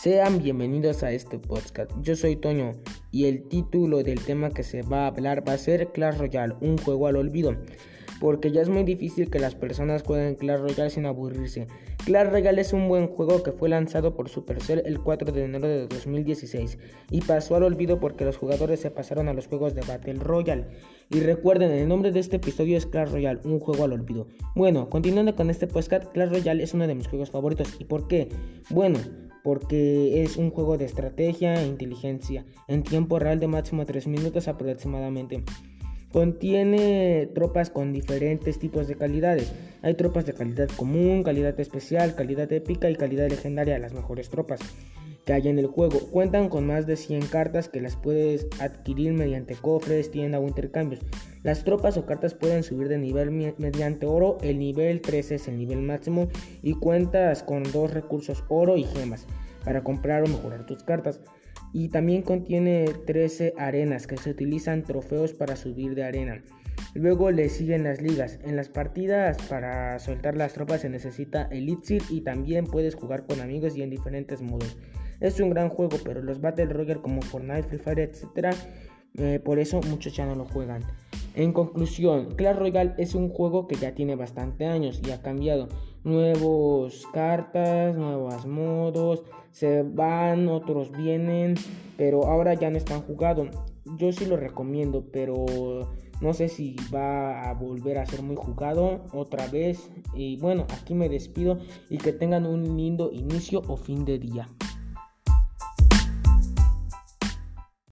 Sean bienvenidos a este podcast. Yo soy Toño y el título del tema que se va a hablar va a ser Clash Royale, un juego al olvido. Porque ya es muy difícil que las personas jueguen Clash Royale sin aburrirse. Clash Royale es un buen juego que fue lanzado por Supercell el 4 de enero de 2016 y pasó al olvido porque los jugadores se pasaron a los juegos de Battle Royale. Y recuerden, el nombre de este episodio es Clash Royale, un juego al olvido. Bueno, continuando con este podcast, Clash Royale es uno de mis juegos favoritos. ¿Y por qué? Bueno, porque es un juego de estrategia e inteligencia en tiempo real de máximo 3 minutos aproximadamente. Contiene tropas con diferentes tipos de calidades. Hay tropas de calidad común, calidad especial, calidad épica y calidad legendaria, las mejores tropas que hay en el juego. Cuentan con más de 100 cartas que las puedes adquirir mediante cofres, tienda o intercambios. Las tropas o cartas pueden subir de nivel mediante oro, el nivel 13 es el nivel máximo y cuentas con dos recursos oro y gemas para comprar o mejorar tus cartas. Y también contiene 13 arenas que se utilizan trofeos para subir de arena. Luego le siguen las ligas. En las partidas para soltar las tropas se necesita Elixir y también puedes jugar con amigos y en diferentes modos. Es un gran juego, pero los Battle Royale como Fortnite, Free Fire, etc. Eh, por eso muchos ya no lo juegan. En conclusión, Clash Royale es un juego que ya tiene bastante años y ha cambiado. Nuevos cartas, nuevos modos, se van, otros vienen, pero ahora ya no están jugados. Yo sí lo recomiendo, pero no sé si va a volver a ser muy jugado otra vez. Y bueno, aquí me despido y que tengan un lindo inicio o fin de día.